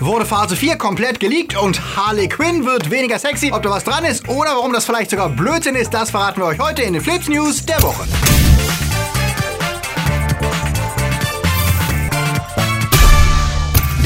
Wurde Phase 4 komplett geleakt und Harley Quinn wird weniger sexy. Ob da was dran ist oder warum das vielleicht sogar Blödsinn ist, das verraten wir euch heute in den Flips News der Woche.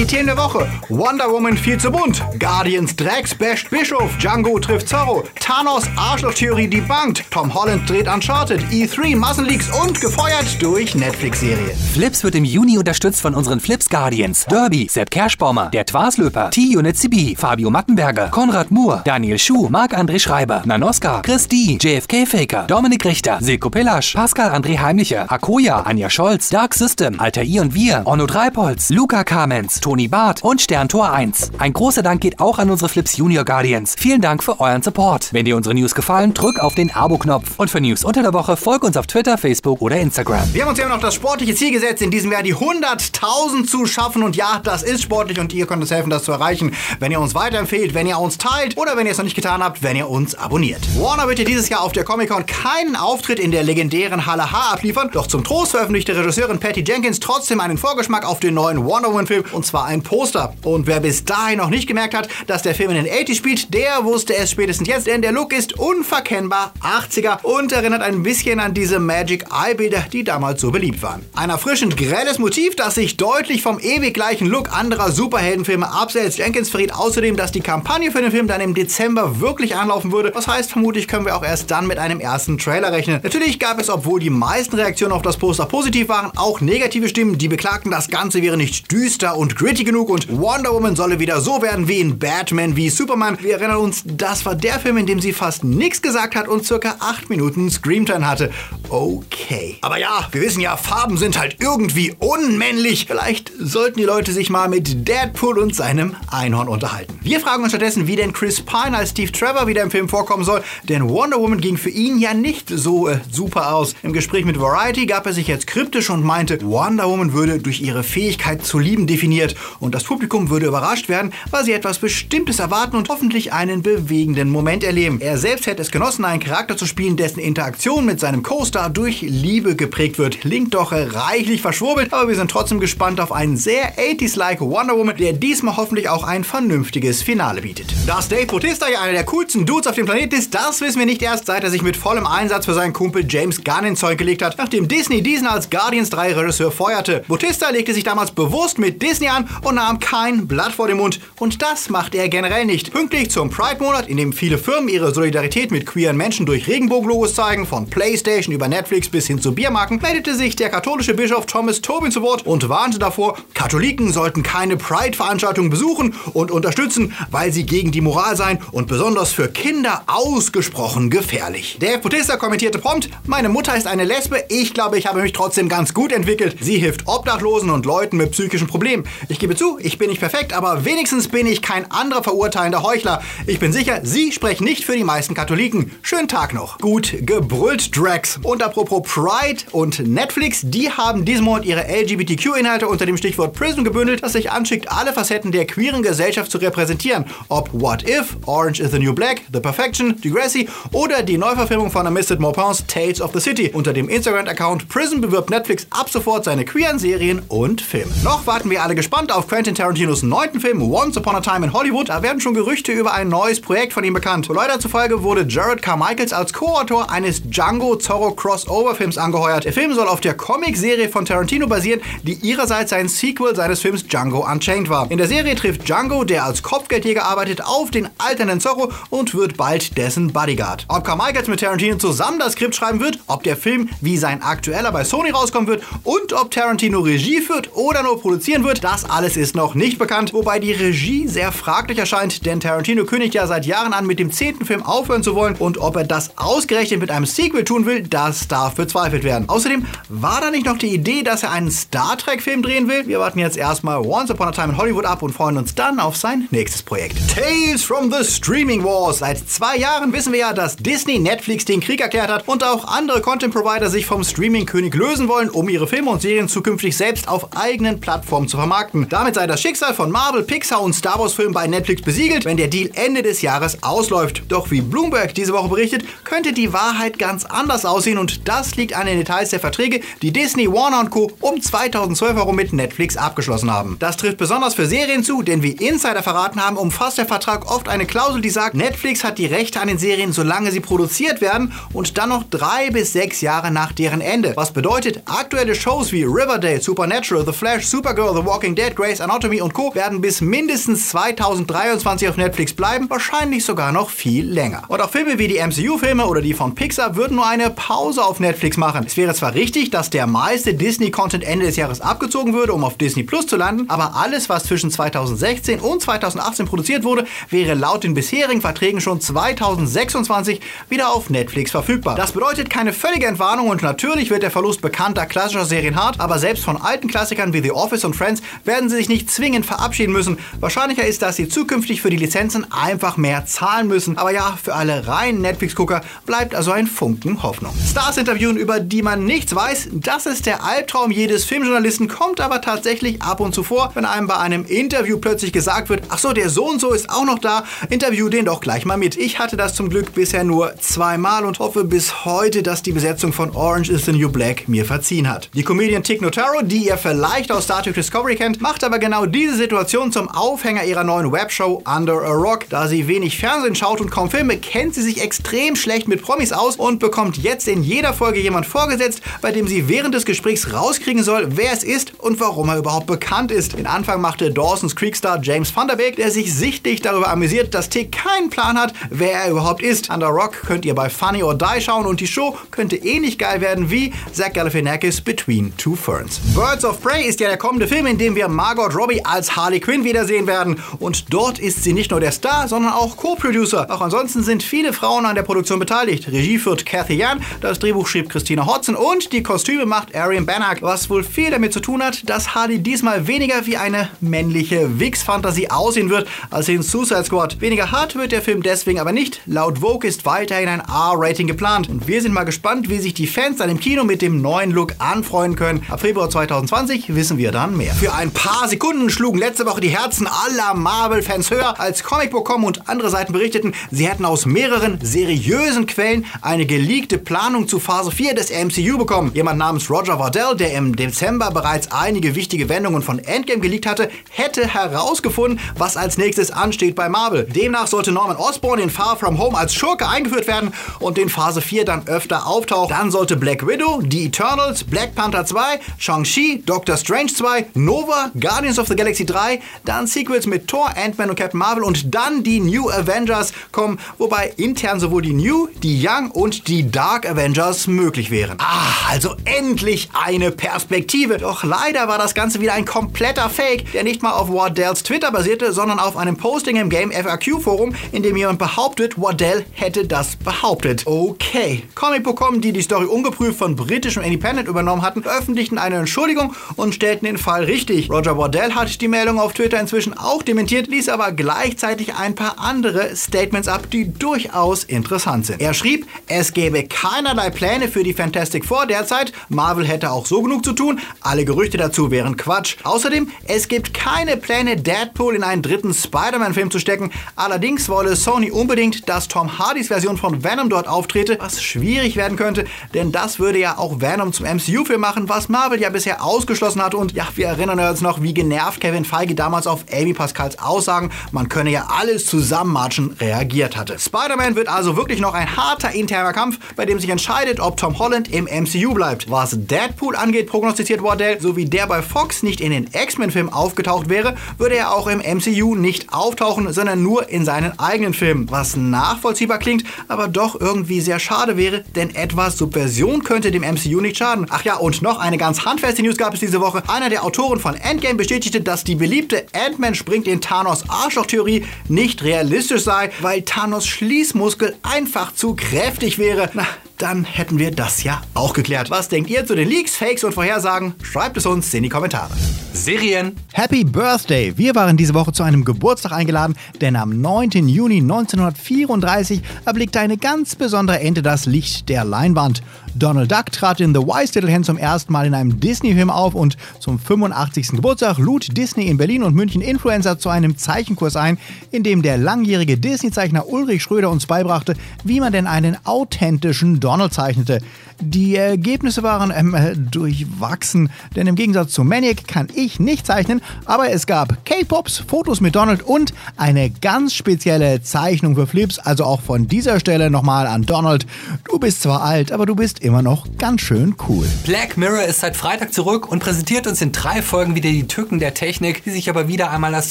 Die Themen der Woche. Wonder Woman viel zu bunt. Guardians Drax basht Bischof. Django trifft Zorro. Thanos Arschloch-Theorie debunked. Tom Holland dreht Uncharted. E3 Massenleaks und gefeuert durch Netflix-Serie. Flips wird im Juni unterstützt von unseren Flips Guardians. Derby, Sepp Kerschbaumer, der Twaslöper, T-Unit CB, Fabio Mattenberger, Konrad Moore, Daniel Schuh, Marc-André Schreiber, Nanoska, Chris D, JFK Faker, Dominik Richter, Silko Pillasch, Pascal André Heimlicher, Akoya, Anja Scholz, Dark System, Alter I und Wir, Onno Dreipolz, Luca Kamens, Toni Barth und Sterntor 1. Ein großer Dank geht auch an unsere Flips Junior Guardians. Vielen Dank für euren Support. Wenn dir unsere News gefallen, drück auf den Abo-Knopf. Und für News unter der Woche folg uns auf Twitter, Facebook oder Instagram. Wir haben uns ja noch das sportliche Ziel gesetzt, in diesem Jahr die 100.000 zu schaffen. Und ja, das ist sportlich und ihr könnt uns helfen, das zu erreichen, wenn ihr uns weiterempfehlt, wenn ihr uns teilt oder wenn ihr es noch nicht getan habt, wenn ihr uns abonniert. Warner wird ja dieses Jahr auf der Comic-Con keinen Auftritt in der legendären Halle H abliefern. Doch zum Trost veröffentlichte Regisseurin Patty Jenkins trotzdem einen Vorgeschmack auf den neuen Wonder Woman-Film und zwar ein Poster. Und wer bis dahin noch nicht gemerkt hat, dass der Film in den 80s spielt, der wusste es spätestens jetzt, denn der Look ist unverkennbar 80er und erinnert ein bisschen an diese Magic Eye-Bilder, die damals so beliebt waren. Ein erfrischend grelles Motiv, das sich deutlich vom ewig gleichen Look anderer Superheldenfilme absetzt. Jenkins verriet außerdem, dass die Kampagne für den Film dann im Dezember wirklich anlaufen würde. Das heißt, vermutlich können wir auch erst dann mit einem ersten Trailer rechnen. Natürlich gab es, obwohl die meisten Reaktionen auf das Poster positiv waren, auch negative Stimmen, die beklagten, das Ganze wäre nicht düster und gritty genug und Wonder Woman solle wieder so werden wie in Batman wie Superman. Wir erinnern uns, das war der Film, in dem sie fast nichts gesagt hat und circa 8 Minuten Screamtime hatte. Okay. Aber ja, wir wissen ja, Farben sind halt irgendwie unmännlich. Vielleicht sollten die Leute sich mal mit Deadpool und seinem Einhorn unterhalten. Wir fragen uns stattdessen, wie denn Chris Pine als Steve Trevor wieder im Film vorkommen soll, denn Wonder Woman ging für ihn ja nicht so äh, super aus. Im Gespräch mit Variety gab er sich jetzt kryptisch und meinte, Wonder Woman würde durch ihre Fähigkeit zu lieben definiert und das Publikum würde überrascht werden, weil sie etwas Bestimmtes erwarten und hoffentlich einen bewegenden Moment erleben. Er selbst hätte es genossen, einen Charakter zu spielen, dessen Interaktion mit seinem Co-Star durch Liebe geprägt wird. Klingt doch reichlich verschwurbelt, aber wir sind trotzdem gespannt auf einen sehr 80s-like Wonder Woman, der diesmal hoffentlich auch ein vernünftiges Finale bietet. Dass Dave Bautista ja einer der coolsten Dudes auf dem Planeten ist, das wissen wir nicht erst, seit er sich mit vollem Einsatz für seinen Kumpel James Gunn ins Zeug gelegt hat, nachdem Disney diesen als Guardians 3 Regisseur feuerte. Bautista legte sich damals bewusst mit Disney an und nahm kein Blatt vor den Mund. Und das macht er generell nicht. Pünktlich zum Pride-Monat, in dem viele Firmen ihre Solidarität mit queeren Menschen durch Regenbogenlogos zeigen, von PlayStation über Netflix bis hin zu Biermarken, meldete sich der katholische Bischof Thomas Tobin zu Wort und warnte davor, Katholiken sollten keine Pride-Veranstaltungen besuchen und unterstützen, weil sie gegen die Moral seien und besonders für Kinder ausgesprochen gefährlich. Der Bautista kommentierte prompt, meine Mutter ist eine Lesbe, ich glaube, ich habe mich trotzdem ganz gut entwickelt. Sie hilft Obdachlosen und Leuten mit psychischen Problemen. Ich gebe zu, ich bin nicht perfekt, aber wenigstens bin ich kein anderer verurteilender Heuchler. Ich bin sicher, Sie sprechen nicht für die meisten Katholiken. Schönen Tag noch. Gut gebrüllt, Drax. Und apropos Pride und Netflix, die haben diesen Monat ihre LGBTQ-Inhalte unter dem Stichwort Prism gebündelt, das sich anschickt, alle Facetten der queeren Gesellschaft zu repräsentieren. Ob What If, Orange is the New Black, The Perfection, Degrassi oder die Neuverfilmung von Amisted Maupins Tales of the City. Unter dem Instagram-Account Prism bewirbt Netflix ab sofort seine queeren Serien und Filme. Noch warten wir alle gespannt auf Quentin Tarantinos neunten Film Once Upon a Time in Hollywood. Da werden schon Gerüchte über ein neues Projekt von ihm bekannt. Leider zufolge wurde Jared Carmichaels als Co-Autor eines Django Zorro Crossover-Films angeheuert. Der Film soll auf der Comic-Serie von Tarantino basieren, die ihrerseits ein Sequel seines Films Django Unchained war. In der Serie trifft Django, der als Kopfgeldjäger arbeitet, auf den alternden Zorro und wird bald dessen Bodyguard. Ob Carmichaels mit Tarantino zusammen das Skript schreiben wird, ob der Film wie sein aktueller bei Sony rauskommen wird und ob Tarantino Regie führt oder nur produzieren wird, das alles ist noch nicht bekannt, wobei die Regie sehr fraglich erscheint, denn Tarantino kündigt ja seit Jahren an, mit dem zehnten Film aufhören zu wollen und ob er das ausgerechnet mit einem Sequel tun will, das darf bezweifelt werden. Außerdem war da nicht noch die Idee, dass er einen Star Trek-Film drehen will? Wir warten jetzt erstmal Once Upon a Time in Hollywood ab und freuen uns dann auf sein nächstes Projekt. Tales from the Streaming Wars. Seit zwei Jahren wissen wir ja, dass Disney Netflix den Krieg erklärt hat und auch andere Content-Provider sich vom Streaming-König lösen wollen, um ihre Filme und Serien zukünftig selbst auf eigenen Plattformen zu vermarkten. Sagten. Damit sei das Schicksal von Marvel, Pixar und Star Wars Filmen bei Netflix besiegelt, wenn der Deal Ende des Jahres ausläuft. Doch wie Bloomberg diese Woche berichtet, könnte die Wahrheit ganz anders aussehen und das liegt an den Details der Verträge, die Disney, Warner Co. um 2012 herum mit Netflix abgeschlossen haben. Das trifft besonders für Serien zu, denn wie Insider verraten haben, umfasst der Vertrag oft eine Klausel, die sagt, Netflix hat die Rechte an den Serien, solange sie produziert werden und dann noch drei bis sechs Jahre nach deren Ende. Was bedeutet, aktuelle Shows wie Riverdale, Supernatural, The Flash, Supergirl, The Walking Dead, Grey's Anatomy und Co. werden bis mindestens 2023 auf Netflix bleiben, wahrscheinlich sogar noch viel länger. Und auch Filme wie die MCU-Filme oder die von Pixar würden nur eine Pause auf Netflix machen. Es wäre zwar richtig, dass der meiste Disney-Content Ende des Jahres abgezogen würde, um auf Disney Plus zu landen, aber alles, was zwischen 2016 und 2018 produziert wurde, wäre laut den bisherigen Verträgen schon 2026 wieder auf Netflix verfügbar. Das bedeutet keine völlige Entwarnung und natürlich wird der Verlust bekannter klassischer Serien hart, aber selbst von alten Klassikern wie The Office und Friends werden sie sich nicht zwingend verabschieden müssen. Wahrscheinlicher ist, dass sie zukünftig für die Lizenzen einfach mehr zahlen müssen. Aber ja, für alle reinen Netflix-Gucker bleibt also ein Funken Hoffnung. Stars interviewen, über die man nichts weiß, das ist der Albtraum jedes Filmjournalisten, kommt aber tatsächlich ab und zu vor, wenn einem bei einem Interview plötzlich gesagt wird, ach so, der so und so ist auch noch da, interview den doch gleich mal mit. Ich hatte das zum Glück bisher nur zweimal und hoffe bis heute, dass die Besetzung von Orange is the New Black mir verziehen hat. Die Comedian Tig Notaro, die ihr vielleicht aus Star Trek Discovery kennt, macht aber genau diese Situation zum Aufhänger ihrer neuen Webshow Under a Rock. Da sie wenig Fernsehen schaut und kaum Filme, kennt sie sich extrem schlecht mit Promis aus und bekommt jetzt in jeder Folge jemand vorgesetzt, bei dem sie während des Gesprächs rauskriegen soll, wer es ist und warum er überhaupt bekannt ist. Den Anfang machte Dawson's Creek Star James Van der Beek, der sich sichtlich darüber amüsiert, dass Tick keinen Plan hat, wer er überhaupt ist. Under Rock könnt ihr bei Funny or Die schauen und die Show könnte ähnlich geil werden wie Zach Galifianakis Between Two Ferns. Birds of Prey ist ja der kommende Film, in dem wir Margot Robbie als Harley Quinn wiedersehen werden. Und dort ist sie nicht nur der Star, sondern auch Co-Producer. Auch ansonsten sind viele Frauen an der Produktion beteiligt. Regie führt Cathy Yan, das Drehbuch schrieb Christina Hodson und die Kostüme macht Arian Bannock, was wohl viel damit zu tun hat, dass Harley diesmal weniger wie eine männliche Wix-Fantasie aussehen wird als in Suicide Squad. Weniger hart wird der Film deswegen aber nicht. Laut Vogue ist weiterhin ein R-Rating geplant. Und wir sind mal gespannt, wie sich die Fans dann im Kino mit dem neuen Look anfreuen können. Ab Februar 2020 wissen wir dann mehr. Für ein paar Sekunden schlugen letzte Woche die Herzen aller Marvel-Fans höher, als Comicbook.com und andere Seiten berichteten, sie hätten aus mehreren seriösen Quellen eine geleakte Planung zu Phase 4 des MCU bekommen. Jemand namens Roger Vardell, der im Dezember bereits einige wichtige Wendungen von Endgame geleakt hatte, hätte herausgefunden, was als nächstes ansteht bei Marvel. Demnach sollte Norman Osborn in Far From Home als Schurke eingeführt werden und in Phase 4 dann öfter auftauchen. Dann sollte Black Widow, die Eternals, Black Panther 2, Shang-Chi, Doctor Strange 2, Nova, Guardians of the Galaxy 3, dann Sequels mit Thor, Ant-Man und Captain Marvel und dann die New Avengers kommen, wobei intern sowohl die New, die Young und die Dark Avengers möglich wären. Ah, also endlich eine Perspektive. Doch leider war das Ganze wieder ein kompletter Fake, der nicht mal auf Wardells Twitter basierte, sondern auf einem Posting im Game FAQ Forum, in dem jemand behauptet, Wardell hätte das behauptet. Okay. Comic.com, die die Story ungeprüft von britischem Independent übernommen hatten, veröffentlichten eine Entschuldigung und stellten den Fall richtig. Roger Wardell hat die Meldung auf Twitter inzwischen auch dementiert, ließ aber gleichzeitig ein paar andere Statements ab, die durchaus interessant sind. Er schrieb, es gäbe keinerlei Pläne für die Fantastic Four derzeit, Marvel hätte auch so genug zu tun, alle Gerüchte dazu wären Quatsch. Außerdem, es gibt keine Pläne, Deadpool in einen dritten Spider-Man-Film zu stecken, allerdings wolle Sony unbedingt, dass Tom Hardys Version von Venom dort auftrete, was schwierig werden könnte, denn das würde ja auch Venom zum MCU-Film machen, was Marvel ja bisher ausgeschlossen hat und ja, wir erinnern uns noch, wie genervt Kevin Feige damals auf Amy Pascals Aussagen, man könne ja alles zusammenmatschen, reagiert hatte. Spider-Man wird also wirklich noch ein harter interner Kampf, bei dem sich entscheidet, ob Tom Holland im MCU bleibt. Was Deadpool angeht, prognostiziert Wardell, so wie der bei Fox nicht in den X-Men-Filmen aufgetaucht wäre, würde er auch im MCU nicht auftauchen, sondern nur in seinen eigenen Filmen. Was nachvollziehbar klingt, aber doch irgendwie sehr schade wäre, denn etwas Subversion könnte dem MCU nicht schaden. Ach ja, und noch eine ganz handfeste News gab es diese Woche. Einer der Autoren von Endgame bestätigte, dass die beliebte Ant-Man springt in Thanos Arschloch-Theorie nicht realistisch sei, weil Thanos Schließmuskel einfach zu kräftig wäre. Na, dann hätten wir das ja auch geklärt. Was denkt ihr zu den Leaks, Fakes und Vorhersagen? Schreibt es uns in die Kommentare. Serien. Happy Birthday! Wir waren diese Woche zu einem Geburtstag eingeladen, denn am 9. Juni 1934 erblickte eine ganz besondere Ente das Licht der Leinwand. Donald Duck trat in The Wise Little Hen zum ersten Mal in einem Disney-Film auf und zum 85. Geburtstag lud Disney in Berlin und München Influencer zu einem Zeichenkurs ein, in dem der langjährige Disney-Zeichner Ulrich Schröder uns beibrachte, wie man denn einen authentischen Donald zeichnete. Die Ergebnisse waren ähm, äh, durchwachsen, denn im Gegensatz zu Maniac kann ich nicht zeichnen, aber es gab K-Pops, Fotos mit Donald und eine ganz spezielle Zeichnung für Flips, also auch von dieser Stelle nochmal an Donald. Du bist zwar alt, aber du bist immer noch ganz schön cool. Black Mirror ist seit Freitag zurück und präsentiert uns in drei Folgen wieder die Tücken der Technik, die sich aber wieder einmal als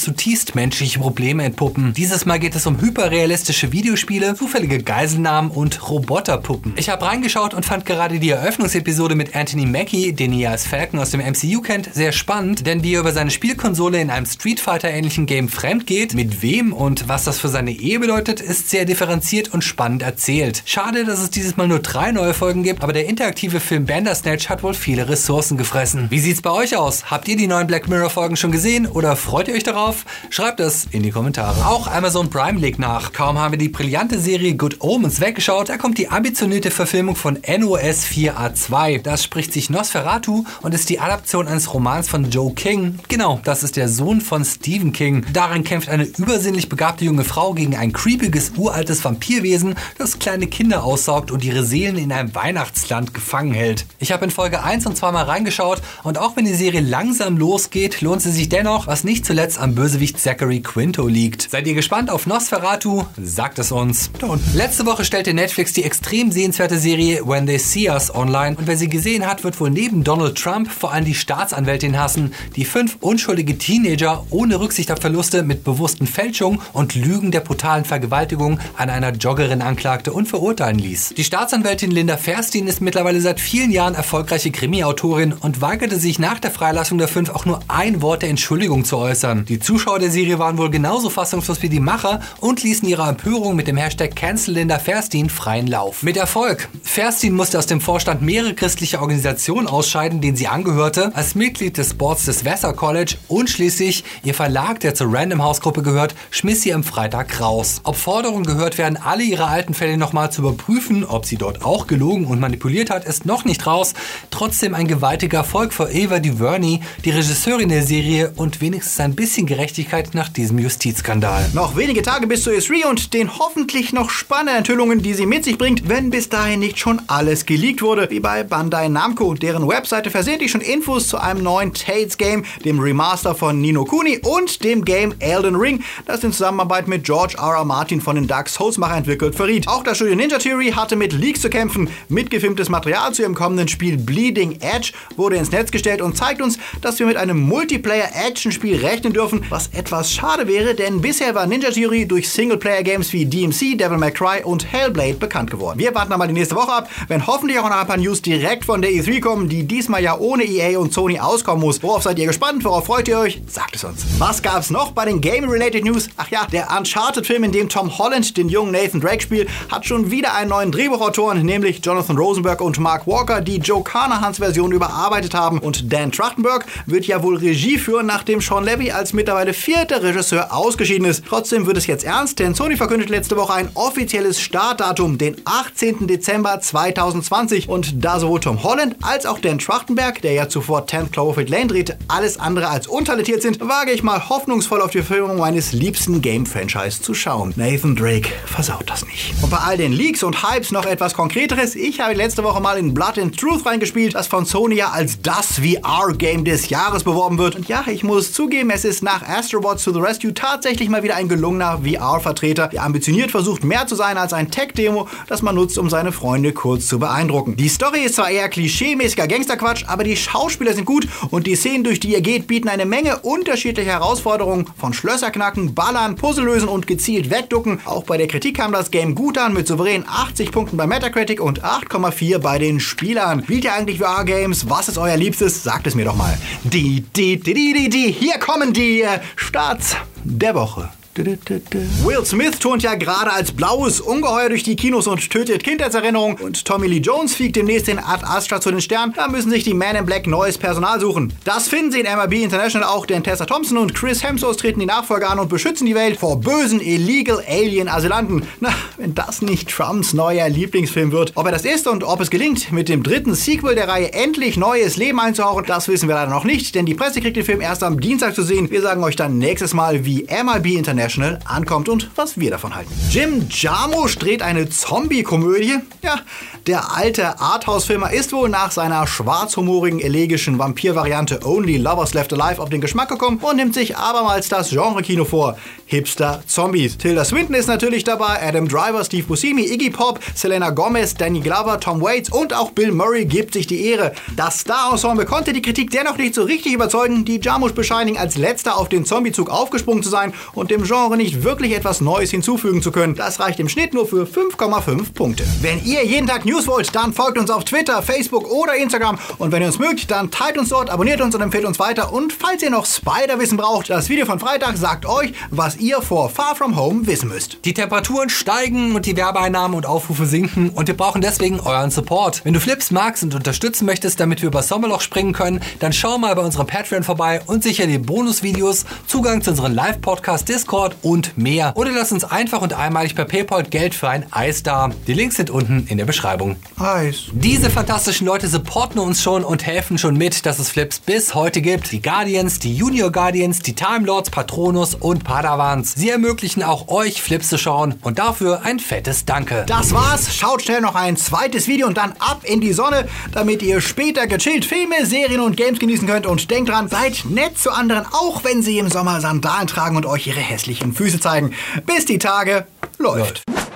zutiefst menschliche Probleme entpuppen. Dieses Mal geht es um hyperrealistische Videospiele, zufällige Geiselnahmen und Roboterpuppen. Ich habe reingeschaut und fand gerade die Eröffnungsepisode mit Anthony Mackie, den ihr als Falcon aus dem MCU kennt, sehr spannend, denn wie er über seine Spielkonsole in einem Street Fighter ähnlichen Game fremd geht, mit wem und was das für seine Ehe bedeutet, ist sehr differenziert und spannend erzählt. Schade, dass es dieses Mal nur drei neue Folgen gibt, aber der interaktive Film Bandersnatch hat wohl viele Ressourcen gefressen. Wie sieht's bei euch aus? Habt ihr die neuen Black Mirror Folgen schon gesehen oder freut ihr euch darauf? Schreibt es in die Kommentare. Auch Amazon Prime legt nach. Kaum haben wir die brillante Serie Good Omens weggeschaut, da kommt die ambitionierte Verfilmung von NOS 4A2. Das spricht sich Nosferatu und ist die Adaption eines Romans von Joe King. Genau, das ist der Sohn von Stephen King. Darin kämpft eine übersinnlich begabte junge Frau gegen ein creepiges uraltes Vampirwesen, das kleine Kinder aussaugt und ihre Seelen in einem Weihnachts Weihnachtsland gefangen hält. Ich habe in Folge 1 und 2 mal reingeschaut und auch wenn die Serie langsam losgeht, lohnt sie sich dennoch, was nicht zuletzt am Bösewicht Zachary Quinto liegt. Seid ihr gespannt auf Nosferatu? Sagt es uns. Und letzte Woche stellte Netflix die extrem sehenswerte Serie When They See Us online und wer sie gesehen hat, wird wohl neben Donald Trump vor allem die Staatsanwältin hassen, die fünf unschuldige Teenager ohne Rücksicht auf Verluste mit bewussten Fälschungen und Lügen der brutalen Vergewaltigung an einer Joggerin anklagte und verurteilen ließ. Die Staatsanwältin Linda Ferstin Kerstin ist mittlerweile seit vielen Jahren erfolgreiche Krimi-Autorin und weigerte sich nach der Freilassung der fünf auch nur ein Wort der Entschuldigung zu äußern. Die Zuschauer der Serie waren wohl genauso fassungslos wie die Macher und ließen ihre Empörung mit dem Hashtag Cancel Linda Ferstin freien Lauf. Mit Erfolg. Ferstin musste aus dem Vorstand mehrere christliche Organisationen ausscheiden, denen sie angehörte, als Mitglied des Boards des Vassar College und schließlich ihr Verlag, der zur Random House Gruppe gehört, schmiss sie am Freitag raus. Ob Forderungen gehört werden, alle ihre alten Fälle nochmal zu überprüfen, ob sie dort auch gelogen und manipuliert hat, ist noch nicht raus. Trotzdem ein gewaltiger Erfolg für Eva DuVernay, die Regisseurin der Serie und wenigstens ein bisschen Gerechtigkeit nach diesem Justizskandal. Noch wenige Tage bis zu E3 und den hoffentlich noch spannenden Enthüllungen, die sie mit sich bringt, wenn bis dahin nicht schon alles geleakt wurde, wie bei Bandai Namco. Deren Webseite versehentlich schon Infos zu einem neuen Tales Game, dem Remaster von Nino Kuni und dem Game Elden Ring, das in Zusammenarbeit mit George R. R. Martin von den Dark Souls-Macher entwickelt, verriet. Auch das Studio Ninja Theory hatte mit Leaks zu kämpfen. Mitgeführt gefilmtes Material zu ihrem kommenden Spiel Bleeding Edge wurde ins Netz gestellt und zeigt uns, dass wir mit einem Multiplayer-Action-Spiel rechnen dürfen, was etwas schade wäre, denn bisher war Ninja Theory durch Singleplayer-Games wie DMC, Devil May Cry und Hellblade bekannt geworden. Wir warten aber die nächste Woche ab, wenn hoffentlich auch noch ein paar News direkt von der E3 kommen, die diesmal ja ohne EA und Sony auskommen muss. Worauf seid ihr gespannt? Worauf freut ihr euch? Sagt es uns. Was gab's noch bei den Game-related News? Ach ja, der Uncharted-Film, in dem Tom Holland den jungen Nathan Drake spielt, hat schon wieder einen neuen Drehbuchautoren, nämlich Jonathan Rose Rosenberg und Mark Walker, die Joe Carnahans Version überarbeitet haben. Und Dan Trachtenberg wird ja wohl Regie führen, nachdem Sean Levy als mittlerweile vierter Regisseur ausgeschieden ist. Trotzdem wird es jetzt ernst, denn Sony verkündet letzte Woche ein offizielles Startdatum, den 18. Dezember 2020. Und da sowohl Tom Holland als auch Dan Trachtenberg, der ja zuvor 10th Cloverfield Lane drehte, alles andere als untalentiert sind, wage ich mal hoffnungsvoll auf die Filmung meines liebsten Game-Franchise zu schauen. Nathan Drake versaut das nicht. Und bei all den Leaks und Hypes noch etwas Konkreteres. Ich habe letzte Woche mal in Blood and Truth reingespielt, das von Sony ja als das VR-Game des Jahres beworben wird. Und ja, ich muss zugeben, es ist nach Astrobots to the Rescue tatsächlich mal wieder ein gelungener VR-Vertreter, der ambitioniert versucht, mehr zu sein als ein Tech-Demo, das man nutzt, um seine Freunde kurz zu beeindrucken. Die Story ist zwar eher klischeemäßiger Gangsterquatsch, aber die Schauspieler sind gut und die Szenen, durch die ihr geht, bieten eine Menge unterschiedlicher Herausforderungen von Schlösserknacken, Ballern, Puzzle lösen und gezielt wegducken. Auch bei der Kritik kam das Game gut an mit souverän 80 Punkten bei Metacritic und 8,4 4 bei den Spielern. Spielt ihr eigentlich VR-Games? Was ist euer Liebstes? Sagt es mir doch mal. Die, die, die, die, die, die. Hier kommen die äh, Starts der Woche. Will Smith turnt ja gerade als blaues Ungeheuer durch die Kinos und tötet Kindheitserinnerungen. Und Tommy Lee Jones fliegt demnächst in Ad Astra zu den Sternen. Da müssen sich die Men in Black neues Personal suchen. Das finden sie in MLB International auch, denn Tessa Thompson und Chris Hemsworth treten die Nachfolger an und beschützen die Welt vor bösen Illegal Alien Asylanten. Na, wenn das nicht Trumps neuer Lieblingsfilm wird. Ob er das ist und ob es gelingt, mit dem dritten Sequel der Reihe endlich neues Leben einzuhauchen, das wissen wir leider noch nicht, denn die Presse kriegt den Film erst am Dienstag zu sehen. Wir sagen euch dann nächstes Mal, wie MLB International ankommt und was wir davon halten. Jim Jarmusch dreht eine Zombie-Komödie. Ja, der alte Arthouse-Filmer ist wohl nach seiner schwarzhumorigen, elegischen Vampir-Variante Only Lovers Left Alive auf den Geschmack gekommen und nimmt sich abermals das Genre-Kino vor. Hipster-Zombies. Tilda Swinton ist natürlich dabei, Adam Driver, Steve Buscemi, Iggy Pop, Selena Gomez, Danny Glover, Tom Waits und auch Bill Murray gibt sich die Ehre. Das Star-Ensemble konnte die Kritik dennoch nicht so richtig überzeugen, die Jarmusch bescheinigen als letzter auf den Zombie-Zug aufgesprungen zu sein und dem Genre nicht wirklich etwas Neues hinzufügen zu können. Das reicht im Schnitt nur für 5,5 Punkte. Wenn ihr jeden Tag News wollt, dann folgt uns auf Twitter, Facebook oder Instagram und wenn ihr uns mögt, dann teilt uns dort, abonniert uns und empfehlt uns weiter und falls ihr noch Spider-Wissen braucht, das Video von Freitag sagt euch, was ihr vor Far From Home wissen müsst. Die Temperaturen steigen und die Werbeeinnahmen und Aufrufe sinken und wir brauchen deswegen euren Support. Wenn du Flips magst und unterstützen möchtest, damit wir über Sommerloch springen können, dann schau mal bei unserem Patreon vorbei und sicher die Bonusvideos, Zugang zu unseren Live-Podcast, Discord und mehr. Oder lass uns einfach und einmalig per PayPal Geld für ein Eis da. Die Links sind unten in der Beschreibung. Eis. Diese fantastischen Leute supporten uns schon und helfen schon mit, dass es Flips bis heute gibt. Die Guardians, die Junior Guardians, die Time Lords, Patronus und Padawans. Sie ermöglichen auch euch Flips zu schauen und dafür ein fettes Danke. Das war's. Schaut schnell noch ein zweites Video und dann ab in die Sonne, damit ihr später gechillt Filme, Serien und Games genießen könnt. Und denkt dran, seid nett zu anderen, auch wenn sie im Sommer Sandalen tragen und euch ihre hässlichen Füße zeigen. Bis die Tage läuft. läuft.